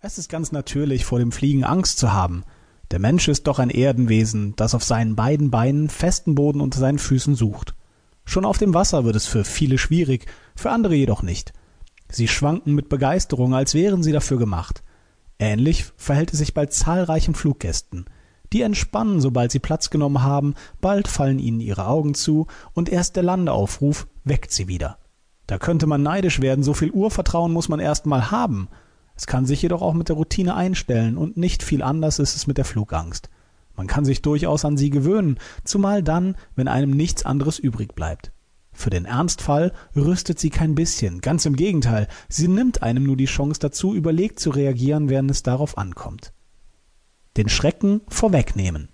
Es ist ganz natürlich, vor dem Fliegen Angst zu haben. Der Mensch ist doch ein Erdenwesen, das auf seinen beiden Beinen festen Boden unter seinen Füßen sucht. Schon auf dem Wasser wird es für viele schwierig, für andere jedoch nicht. Sie schwanken mit Begeisterung, als wären sie dafür gemacht. Ähnlich verhält es sich bei zahlreichen Fluggästen. Die entspannen, sobald sie Platz genommen haben, bald fallen ihnen ihre Augen zu, und erst der Landeaufruf weckt sie wieder. Da könnte man neidisch werden, so viel Urvertrauen muss man erst mal haben. Es kann sich jedoch auch mit der Routine einstellen und nicht viel anders ist es mit der Flugangst. Man kann sich durchaus an sie gewöhnen, zumal dann, wenn einem nichts anderes übrig bleibt. Für den Ernstfall rüstet sie kein bisschen, ganz im Gegenteil, sie nimmt einem nur die Chance dazu, überlegt zu reagieren, während es darauf ankommt. Den Schrecken vorwegnehmen.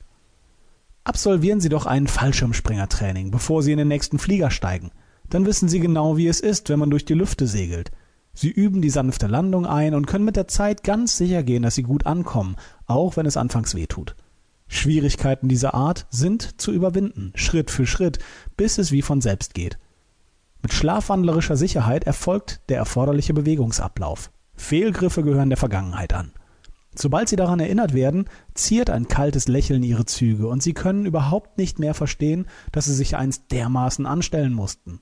Absolvieren Sie doch ein Fallschirmspringertraining, bevor Sie in den nächsten Flieger steigen. Dann wissen Sie genau, wie es ist, wenn man durch die Lüfte segelt. Sie üben die sanfte Landung ein und können mit der Zeit ganz sicher gehen, dass sie gut ankommen, auch wenn es anfangs weh tut. Schwierigkeiten dieser Art sind zu überwinden, Schritt für Schritt, bis es wie von selbst geht. Mit schlafwandlerischer Sicherheit erfolgt der erforderliche Bewegungsablauf. Fehlgriffe gehören der Vergangenheit an. Sobald sie daran erinnert werden, ziert ein kaltes Lächeln ihre Züge und sie können überhaupt nicht mehr verstehen, dass sie sich einst dermaßen anstellen mussten.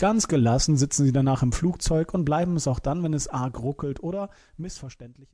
Ganz gelassen sitzen sie danach im Flugzeug und bleiben es auch dann, wenn es arg ruckelt oder missverständlich